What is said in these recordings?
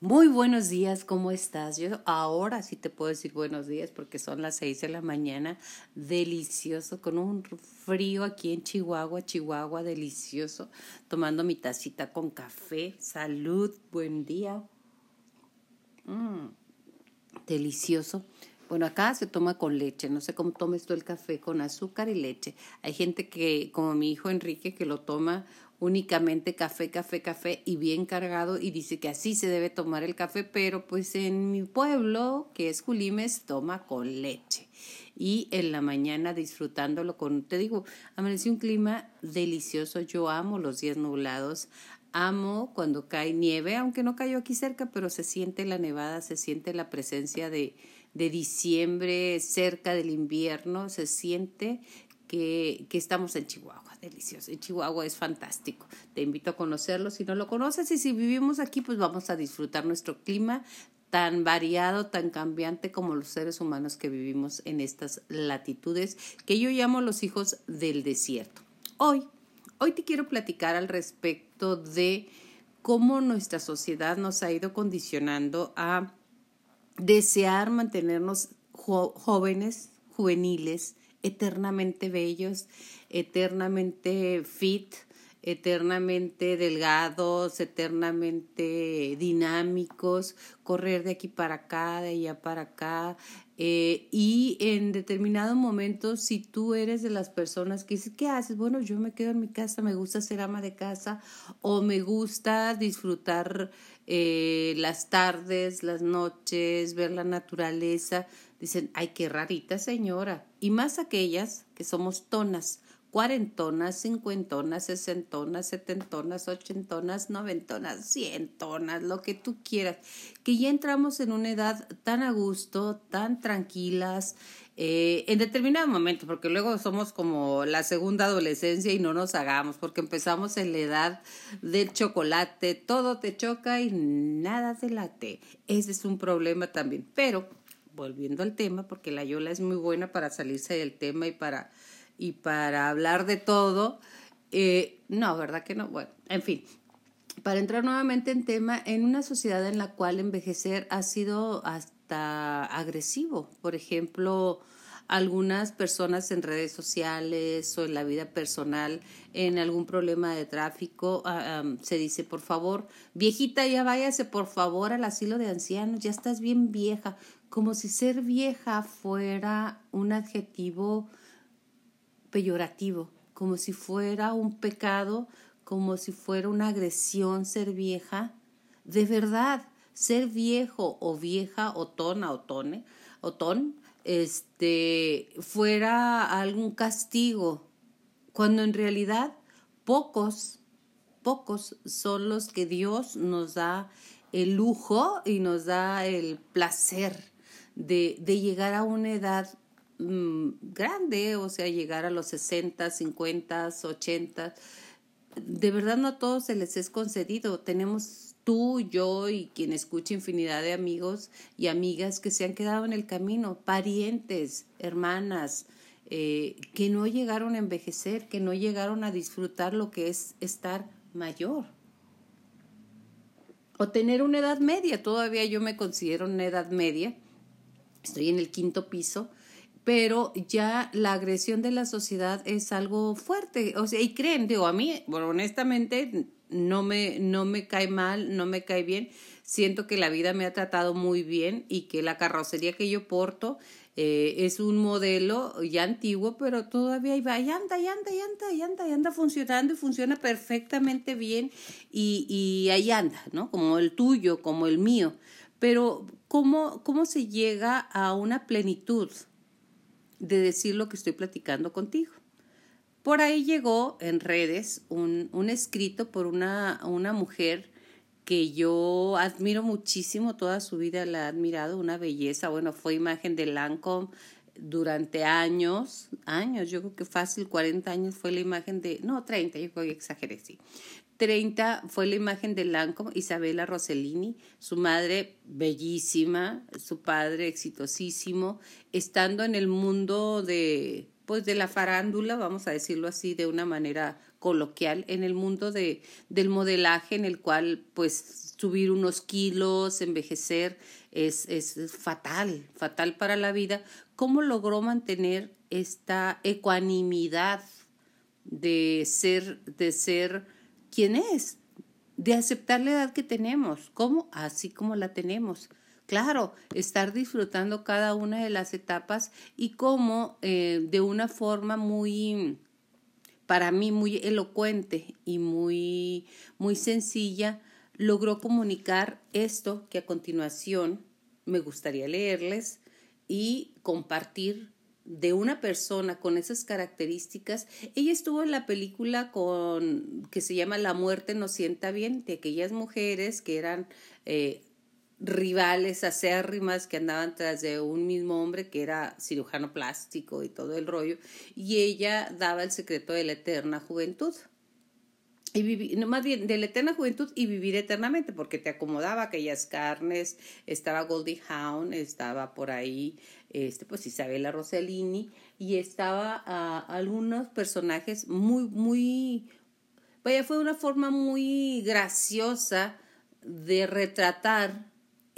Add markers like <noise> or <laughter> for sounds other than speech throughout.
Muy buenos días, ¿cómo estás? Yo ahora sí te puedo decir buenos días porque son las seis de la mañana, delicioso, con un frío aquí en Chihuahua, Chihuahua, delicioso, tomando mi tacita con café, salud, buen día. Mm, delicioso. Bueno, acá se toma con leche, no sé cómo tomes tú el café con azúcar y leche. Hay gente que, como mi hijo Enrique, que lo toma únicamente café, café, café y bien cargado y dice que así se debe tomar el café, pero pues en mi pueblo, que es Julimes, toma con leche. Y en la mañana disfrutándolo con, te digo, amaneció un clima delicioso, yo amo los días nublados, amo cuando cae nieve, aunque no cayó aquí cerca, pero se siente la nevada, se siente la presencia de, de diciembre cerca del invierno, se siente que, que estamos en Chihuahua delicioso. En Chihuahua es fantástico. Te invito a conocerlo si no lo conoces y si vivimos aquí, pues vamos a disfrutar nuestro clima tan variado, tan cambiante como los seres humanos que vivimos en estas latitudes que yo llamo los hijos del desierto. Hoy, hoy te quiero platicar al respecto de cómo nuestra sociedad nos ha ido condicionando a desear mantenernos jóvenes, juveniles, eternamente bellos, eternamente fit, eternamente delgados, eternamente dinámicos, correr de aquí para acá, de allá para acá. Eh, y en determinado momento, si tú eres de las personas que dices, ¿qué haces? Bueno, yo me quedo en mi casa, me gusta ser ama de casa o me gusta disfrutar eh, las tardes, las noches, ver la naturaleza. Dicen, ay, qué rarita señora. Y más aquellas que somos tonas cuarentonas, cincuentonas, sesentonas, setentonas, ochentonas, noventonas, cientonas, lo que tú quieras, que ya entramos en una edad tan a gusto, tan tranquilas, eh, en determinado momento, porque luego somos como la segunda adolescencia y no nos hagamos, porque empezamos en la edad del chocolate, todo te choca y nada te late. Ese es un problema también. Pero, volviendo al tema, porque la Yola es muy buena para salirse del tema y para y para hablar de todo. Eh, no, ¿verdad que no? Bueno, en fin, para entrar nuevamente en tema, en una sociedad en la cual envejecer ha sido hasta agresivo. Por ejemplo, algunas personas en redes sociales o en la vida personal, en algún problema de tráfico, ah, se dice, por favor, viejita, ya váyase por favor al asilo de ancianos, ya estás bien vieja, como si ser vieja fuera un adjetivo peyorativo, como si fuera un pecado, como si fuera una agresión ser vieja. De verdad, ser viejo o vieja o tona o tone o ton, este, fuera algún castigo, cuando en realidad pocos, pocos son los que Dios nos da el lujo y nos da el placer de, de llegar a una edad Mm, grande, o sea, llegar a los 60, 50, 80. De verdad no a todos se les es concedido. Tenemos tú, yo y quien escucha infinidad de amigos y amigas que se han quedado en el camino, parientes, hermanas, eh, que no llegaron a envejecer, que no llegaron a disfrutar lo que es estar mayor. O tener una edad media, todavía yo me considero una edad media, estoy en el quinto piso, pero ya la agresión de la sociedad es algo fuerte. O sea, y creen, digo, a mí, bueno, honestamente, no me, no me cae mal, no me cae bien. Siento que la vida me ha tratado muy bien y que la carrocería que yo porto eh, es un modelo ya antiguo, pero todavía va, y anda, y anda, y anda, y anda, y anda funcionando y funciona perfectamente bien y, y ahí anda, ¿no? Como el tuyo, como el mío. Pero, ¿cómo, cómo se llega a una plenitud? De decir lo que estoy platicando contigo. Por ahí llegó en redes un, un escrito por una, una mujer que yo admiro muchísimo, toda su vida la he admirado, una belleza, bueno, fue imagen de Lancome durante años, años, yo creo que fácil 40 años fue la imagen de, no, 30, yo creo que exageré, sí. 30 fue la imagen de Lancome, Isabela Rossellini, su madre bellísima, su padre exitosísimo, estando en el mundo de pues de la farándula, vamos a decirlo así de una manera coloquial, en el mundo de, del modelaje en el cual pues subir unos kilos, envejecer, es, es fatal, fatal para la vida. ¿Cómo logró mantener esta ecuanimidad de ser, de ser quien es, de aceptar la edad que tenemos, ¿cómo? Así como la tenemos. Claro, estar disfrutando cada una de las etapas y cómo eh, de una forma muy, para mí, muy elocuente y muy, muy sencilla, logró comunicar esto que a continuación me gustaría leerles y compartir de una persona con esas características. Ella estuvo en la película con que se llama La muerte nos sienta bien, de aquellas mujeres que eran eh, rivales acérrimas que andaban tras de un mismo hombre que era cirujano plástico y todo el rollo, y ella daba el secreto de la eterna juventud y vivir, no, más bien de la eterna juventud y vivir eternamente, porque te acomodaba aquellas carnes, estaba Goldie Hawn, estaba por ahí, este, pues Isabella Rossellini, y estaba uh, algunos personajes muy, muy, vaya, fue una forma muy graciosa de retratar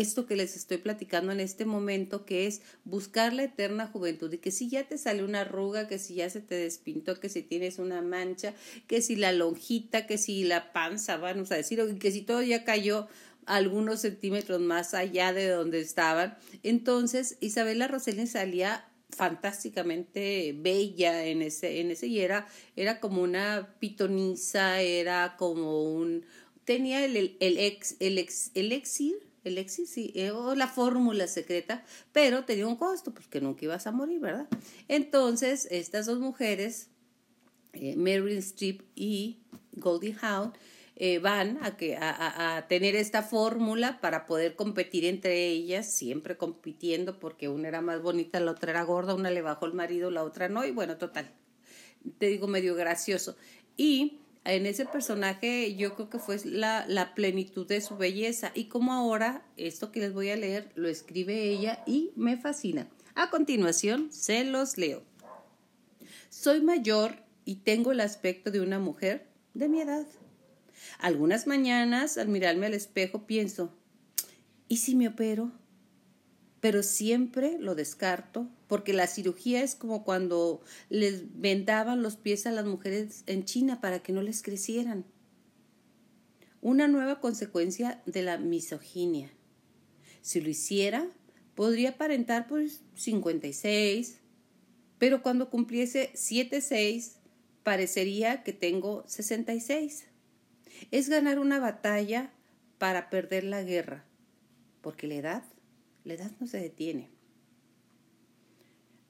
esto que les estoy platicando en este momento, que es buscar la eterna juventud y que si ya te sale una arruga, que si ya se te despintó, que si tienes una mancha, que si la lonjita, que si la panza, vamos a decir, que si todo ya cayó algunos centímetros más allá de donde estaban. Entonces, Isabela Rossellini salía fantásticamente bella en ese, en ese y era, era como una pitoniza, era como un, tenía el, el, el, ex, el, ex, el éxito eh, o la fórmula secreta, pero tenía un costo, pues que nunca ibas a morir, ¿verdad? Entonces, estas dos mujeres, eh, Meryl Streep y Goldie Hawn, eh, van a, que, a, a, tener esta fórmula para poder competir entre ellas, siempre compitiendo porque una era más bonita, la otra era gorda, una le bajó el marido, la otra no, y bueno, total, te digo medio gracioso. Y en ese personaje yo creo que fue la, plenitud de su belleza y como ahora esto que les voy a leer lo escribe ella y me fascina. A continuación se los leo. Soy mayor y tengo el aspecto de una mujer de mi edad. Algunas mañanas al mirarme al espejo pienso, ¿y si me opero? pero siempre lo descarto porque la cirugía es como cuando les vendaban los pies a las mujeres en China para que no les crecieran. Una nueva consecuencia de la misoginia. Si lo hiciera, podría aparentar pues 56, pero cuando cumpliese 76, parecería que tengo 66. Es ganar una batalla para perder la guerra, porque la edad la edad no se detiene.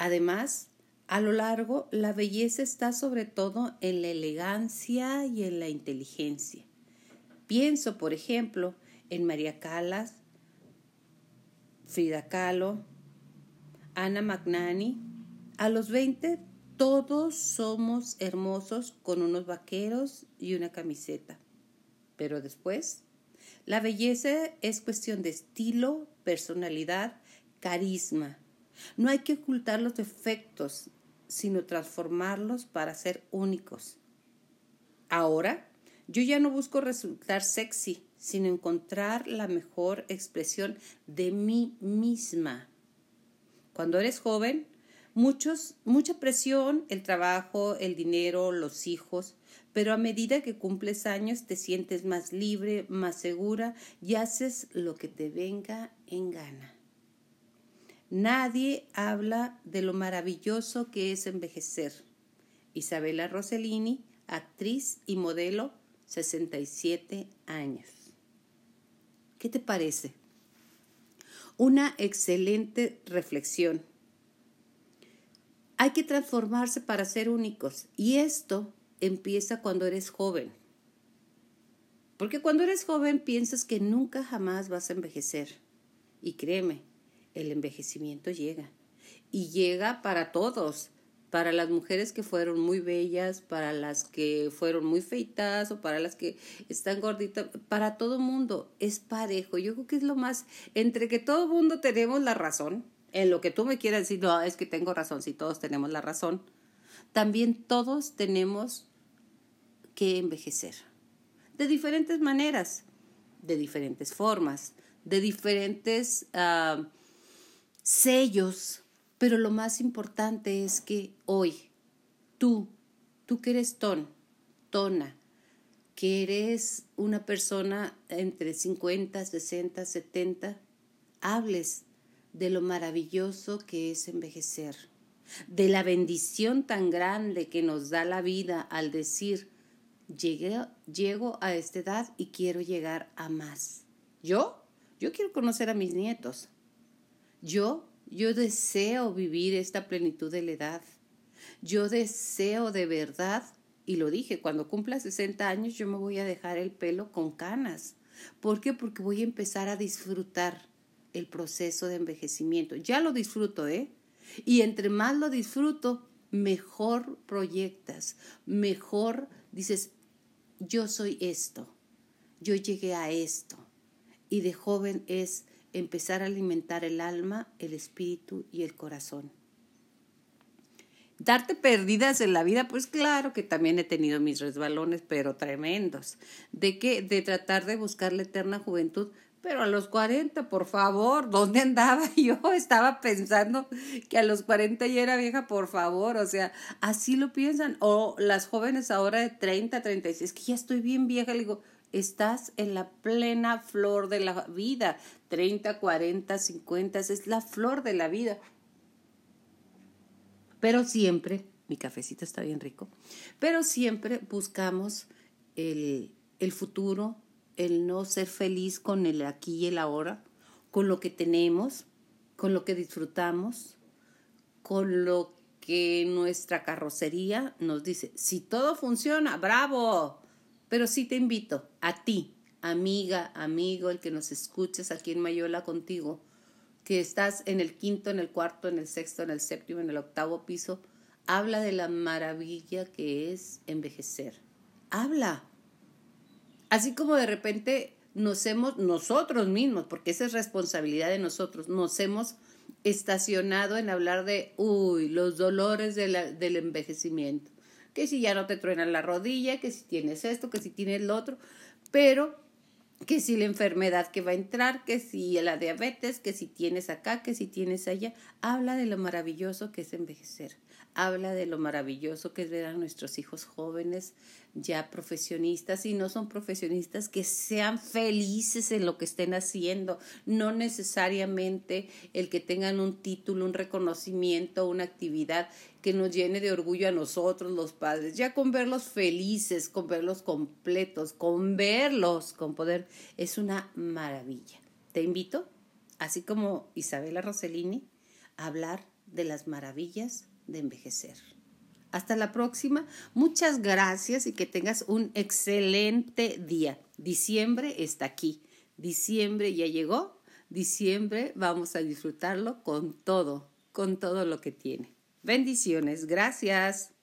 Además, a lo largo, la belleza está sobre todo en la elegancia y en la inteligencia. Pienso, por ejemplo, en María Calas, Frida Kahlo, Ana Magnani. A los 20 todos somos hermosos con unos vaqueros y una camiseta. Pero después, la belleza es cuestión de estilo, personalidad, carisma. No hay que ocultar los defectos, sino transformarlos para ser únicos. Ahora, yo ya no busco resultar sexy, sino encontrar la mejor expresión de mí misma. Cuando eres joven, muchos, mucha presión, el trabajo, el dinero, los hijos, pero a medida que cumples años te sientes más libre, más segura y haces lo que te venga en gana. Nadie habla de lo maravilloso que es envejecer. Isabela Rossellini, actriz y modelo, 67 años. ¿Qué te parece? Una excelente reflexión. Hay que transformarse para ser únicos y esto empieza cuando eres joven. Porque cuando eres joven piensas que nunca jamás vas a envejecer. Y créeme, el envejecimiento llega. Y llega para todos, para las mujeres que fueron muy bellas, para las que fueron muy feitas o para las que están gorditas, para todo mundo es parejo. Yo creo que es lo más, entre que todo mundo tenemos la razón, en lo que tú me quieras decir, no, es que tengo razón, si todos tenemos la razón, también todos tenemos que envejecer. De diferentes maneras. de diferentes formas, de diferentes ah, sellos, pero lo más importante es que hoy tú, tú que eres ton, tona, que eres una persona entre 50, 60, 70, hables de lo maravilloso que es envejecer, de la bendición tan grande que nos da la vida al decir, Llegué, llego a esta edad y quiero llegar a más. Yo, yo quiero conocer a mis nietos. Yo, yo deseo vivir esta plenitud de la edad. Yo deseo de verdad y lo dije, cuando cumpla 60 años yo me voy a dejar el pelo con canas. ¿Por qué? Porque voy a empezar a disfrutar el proceso de envejecimiento. Ya lo disfruto, ¿eh? Y entre más lo disfruto, mejor proyectas, mejor dices, yo soy esto, yo llegué a esto. Y de joven es empezar a alimentar el alma, el espíritu y el corazón darte perdidas en la vida, pues claro que también he tenido mis resbalones, pero tremendos. ¿De qué? De tratar de buscar la eterna juventud. Pero a los 40, por favor, ¿dónde andaba <laughs> yo? Estaba pensando que a los 40 ya era vieja, por favor. O sea, así lo piensan. O las jóvenes ahora de 30, 36, que ya estoy bien vieja. Le digo, estás en la plena flor de la vida. 30, 40, 50, es la flor de la vida. Pero siempre, mi cafecito está bien rico, pero siempre buscamos el, el futuro, el no ser feliz con el aquí y el ahora, con lo que tenemos, con lo que disfrutamos, con lo que nuestra carrocería nos dice. Si todo funciona, bravo. Pero sí te invito a ti, amiga, amigo, el que nos escuches aquí en Mayola contigo, que estás en el quinto, en el cuarto, en el sexto, en el séptimo, en el octavo piso, habla de la maravilla que es envejecer. Habla. Así como de repente nos hemos, nosotros mismos, porque esa es responsabilidad de nosotros, nos hemos estacionado en hablar de, uy, los dolores del envejecimiento. Que si ya no te truena la rodilla, que si tienes esto, que si tienes lo otro. Pero que si la enfermedad que va a entrar, que si la diabetes, que si tienes acá, que si tienes allá, habla de lo maravilloso que es envejecer habla de lo maravilloso que es ver a nuestros hijos jóvenes ya profesionistas y no son profesionistas que sean felices en lo que estén haciendo, no necesariamente el que tengan un título, un reconocimiento, una actividad que nos llene de orgullo a nosotros los padres, ya con verlos felices, con verlos completos, con verlos con poder, es una maravilla. Te invito, así como Isabela Rossellini, a hablar de las maravillas de envejecer. Hasta la próxima. Muchas gracias y que tengas un excelente día. Diciembre está aquí. Diciembre ya llegó. Diciembre vamos a disfrutarlo con todo, con todo lo que tiene. Bendiciones. Gracias.